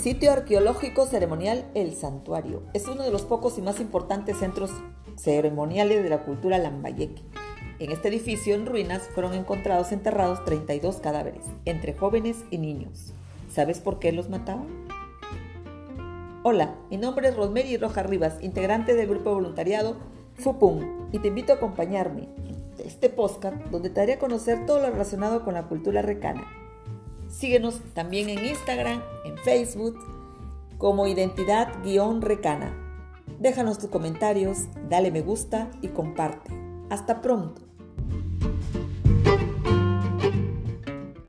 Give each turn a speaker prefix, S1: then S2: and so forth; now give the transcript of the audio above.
S1: Sitio arqueológico ceremonial El Santuario. Es uno de los pocos y más importantes centros ceremoniales de la cultura lambayeque. En este edificio en ruinas fueron encontrados enterrados 32 cadáveres, entre jóvenes y niños. ¿Sabes por qué los mataban? Hola, mi nombre es Rosemary Rojas Rivas, integrante del grupo voluntariado FUPUM, y te invito a acompañarme en este podcast donde te haré conocer todo lo relacionado con la cultura recana Síguenos también en Instagram, en Facebook, como identidad-recana. Déjanos tus comentarios, dale me gusta y comparte. Hasta pronto.